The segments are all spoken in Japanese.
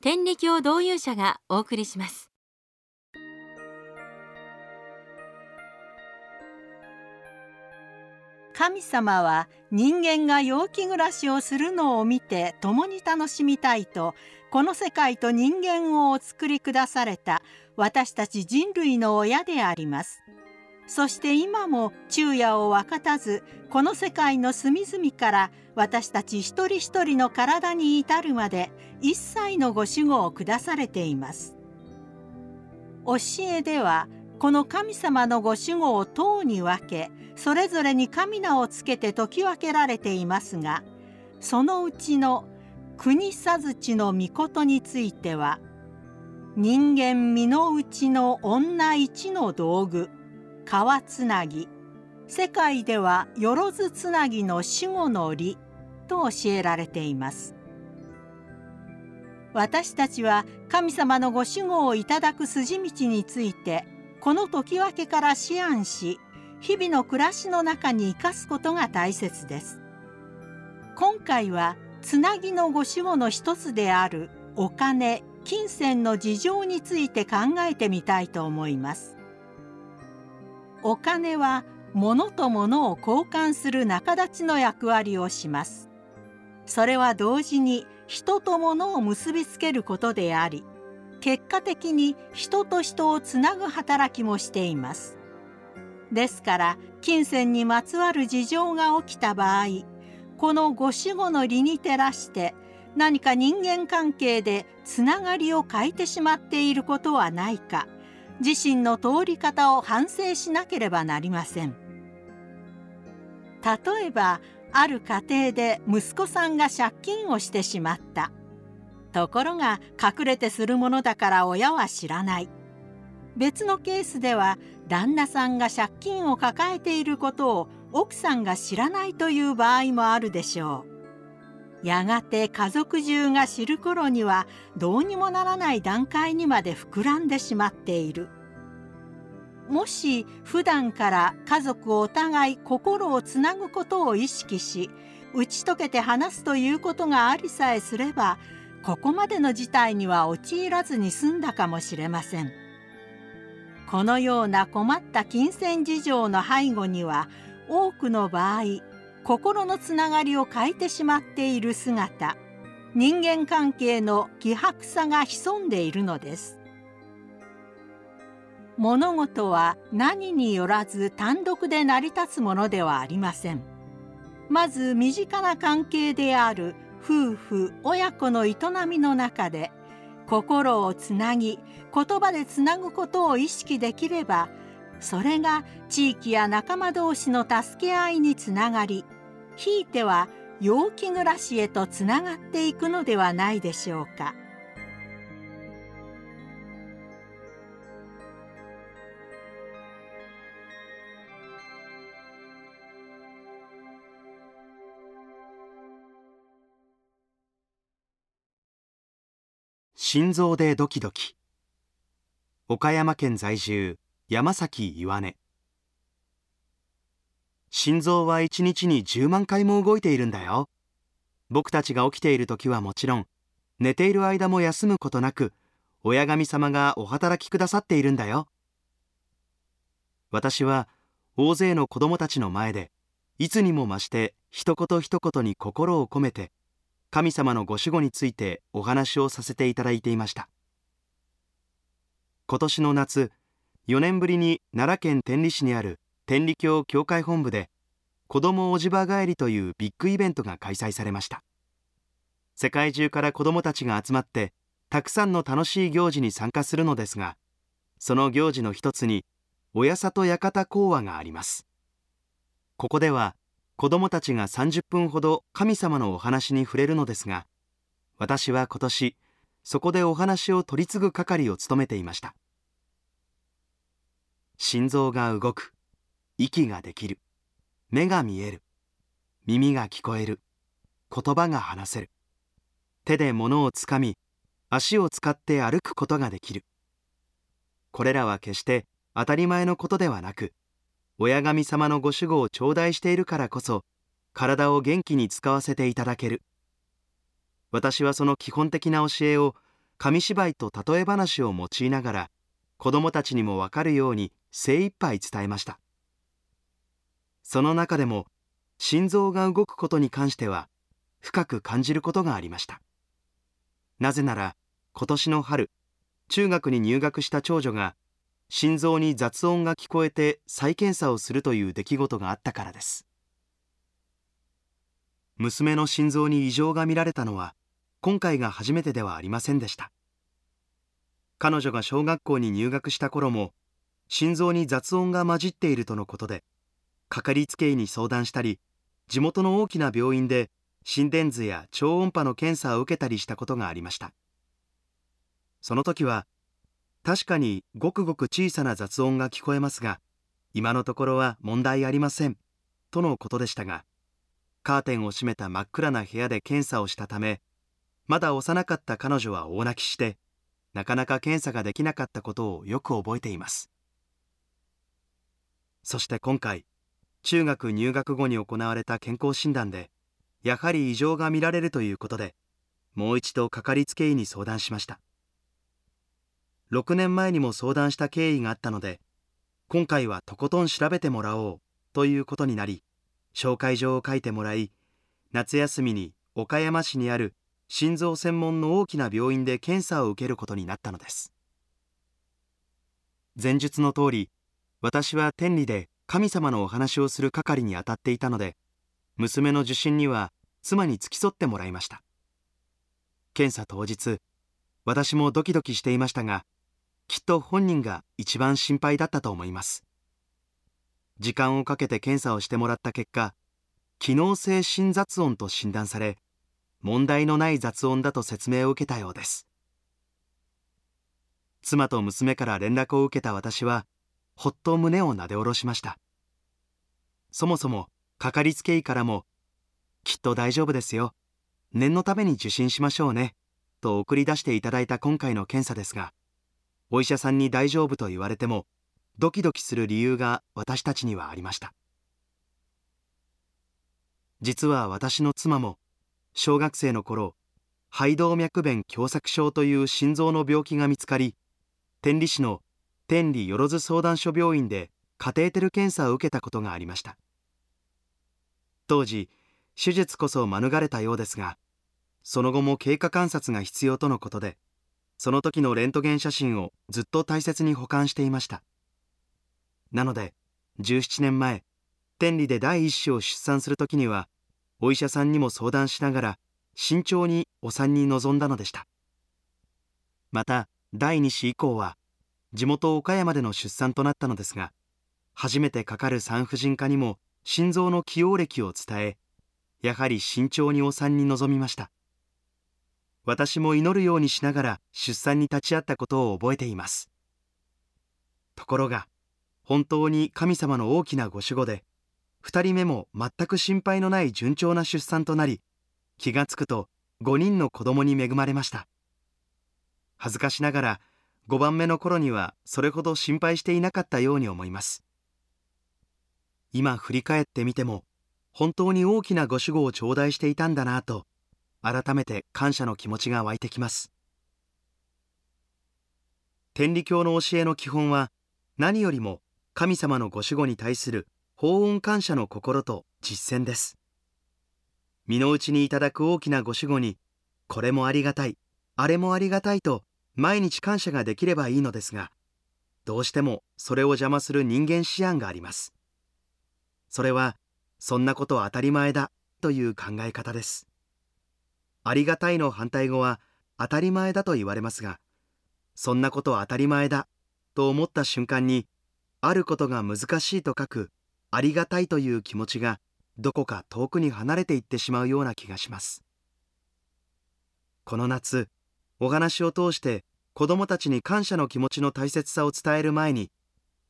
天理教導遊者がお送りします。神様は人間が陽気暮らしをするのを見て共に楽しみたいとこの世界と人間をお作りくだされた私たち人類の親であります。そして今も昼夜を分かたずこの世界の隅々から私たち一人一人の体に至るまで一切のご守護を下されています。教えではこの神様のご守護を塔に分けそれぞれに神名をつけて説き分けられていますがそのうちの国さずちの御事については人間身の内の女一の道具川つなぎ世界ではよろずつなぎの守護の理と教えられています。私たちは神様のご守護をいただく筋道についてこの時分けから思案し日々の暮らしの中に生かすことが大切です。今回はつなぎのご守護の一つであるお金金銭の事情について考えてみたいと思います。お金は物と物を交換する仲立ちの役割をします。それは同時に人と物を結びつけることであり結果的に人と人をつなぐ働きもしています。ですから金銭にまつわる事情が起きた場合このご守護の理に照らして何か人間関係でつながりを変えてしまっていることはないか自身の通り方を反省しなければなりません。例えばある家庭で息子さんが借金をしてしまった。ところが隠れてするものだから親は知らない。別のケースでは旦那さんが借金を抱えていることを奥さんが知らないという場合もあるでしょう。やがて家族中が知る頃にはどうにもならない段階にまで膨らんでしまっている。もし普段から家族お互い心をつなぐことを意識し打ち解けて話すということがありさえすればここまでの事態には陥らずに済んだかもしれません。このような困った金銭事情の背後には多くの場合心のつながりを欠いてしまっている姿人間関係の希薄さが潜んでいるのです。物事は何によらず単独で成り立つものではありませんまず身近な関係である夫婦親子の営みの中で心をつなぎ言葉でつなぐことを意識できればそれが地域や仲間同士の助け合いにつながりひいては陽気暮らしへとつながっていくのではないでしょうか。心臓でドキドキ。岡山県在住山崎岩根心臓は一日に10万回も動いているんだよ。僕たちが起きている時はもちろん寝ている間も休むことなく親神様がお働きくださっているんだよ。私は大勢の子供たちの前でいつにも増して一言一言に心を込めて神様のご守護についてお話をさせていただいていました。今年の夏4年ぶりに奈良県天理市にある天理教教会本部で子どもおじば帰りというビッグイベントが開催されました。世界中から子どもたちが集まってたくさんの楽しい行事に参加するのですがその行事の一つに親里館講話があります。ここでは子どもたちが30分ほど神様のお話に触れるのですが私は今年そこでお話を取り次ぐ係を務めていました。心臓が動く息ができる目が見える耳が聞こえる言葉が話せる手で物をつかみ足を使って歩くことができる。これらは決して当たり前のことではなく親神様のご守護を頂戴しているからこそ体を元気に使わせていただける。私はその基本的な教えを紙芝居と例え話を用いながら子どもたちにもわかるように精一杯伝えました。その中でも心臓が動くことに関しては深く感じることがありました。なぜなら今年の春中学に入学した長女が心臓に雑音が聞こえて再検査をするという出来事があったからです。娘の心臓に異常が見られたのは今回が初めてではありませんでした。彼女が小学校に入学した頃も心臓に雑音が混じっているとのことでかかりつけ医に相談したり地元の大きな病院で心電図や超音波の検査を受けたりしたことがありました。その時は確かにごくごく小さな雑音が聞こえますが今のところは問題ありません。とのことでしたがカーテンを閉めた真っ暗な部屋で検査をしたためまだ幼かった彼女は大泣きしてなかなか検査ができなかったことをよく覚えています。そして今回中学入学後に行われた健康診断でやはり異常が見られるということでもう一度かかりつけ医に相談しました。6年前にも相談した経緯があったので今回はとことん調べてもらおうということになり紹介状を書いてもらい夏休みに岡山市にある心臓専門の大きな病院で検査を受けることになったのです。前述の通り私は天理で神様のお話をする係に当たっていたので娘の受診には妻に付き添ってもらいました。検査当日私もドキドキしていましたがきっと本人が一番心配だったと思います。時間をかけて検査をしてもらった結果機能性心雑音と診断され問題のない雑音だと説明を受けたようです。妻と娘から連絡を受けた私はほっと胸をなで下ろしました。そもそもかかりつけ医からもきっと大丈夫ですよ。念のために受診しましょうねと送り出していただいた今回の検査ですがお医者さんに大丈夫と言われてもドキドキする理由が私たちにはありました。実は私の妻も小学生の頃肺動脈弁狭窄症という心臓の病気が見つかり天理市の天理よろず相談所病院でカテーテル検査を受けたことがありました。当時手術こそ免れたようですがその後も経過観察が必要とのことでその時のレントゲン写真をずっと大切に保管していました。なので17年前天理で第一子を出産する時にはお医者さんにも相談しながら慎重にお産に臨んだのでした。また第二子以降は地元岡山での出産となったのですが初めてかかる産婦人科にも心臓の起用歴を伝えやはり慎重にお産に臨みました。私も祈るようにしながら出産に立ち会ったことを覚えています。ところが本当に神様の大きなご守護で2人目も全く心配のない順調な出産となり気がつくと5人の子供に恵まれました。恥ずかしながら5番目の頃にはそれほど心配していなかったように思います。今振り返ってみても本当に大きなご守護を頂戴していたんだなと改めて感謝の気持ちが湧いてきます。天理教の教えの基本は何よりも神様のご守護に対する法恩感謝の心と実践です。身の内にいただく大きなご守護にこれもありがたい。あれもありがたいと毎日感謝ができればいいのですがどうしてもそれを邪魔する人間思案があります。それはそんなこと当たり前だという考え方です。ありがたいの反対語は当たり前だと言われますがそんなことは当たり前だと思った瞬間にあることが難しいと書くありがたいという気持ちがどこか遠くに離れていってしまうような気がします。この夏お話を通して子供たちに感謝の気持ちの大切さを伝える前に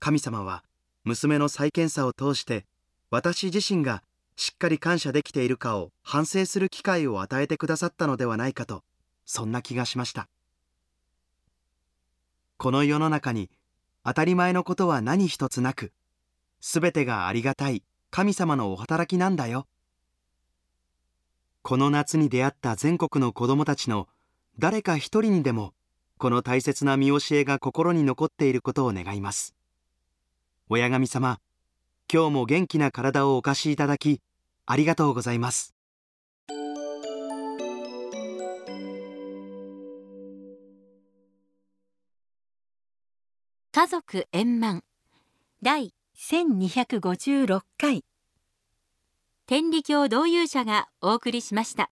神様は娘の再検査を通して私自身がしっかり感謝できているかを反省する機会を与えてくださったのではないかとそんな気がしました。この世の中に当たり前のことは何一つなく全てがありがたい神様のお働きなんだよ。この夏に出会った全国の子どもたちの誰か一人にでもこの大切な見教えが心に残っていることを願います。親神様今日も元気な体をお貸しいただきありがとうございます。家族円満。第1256回。天理教導遊者がお送りしました。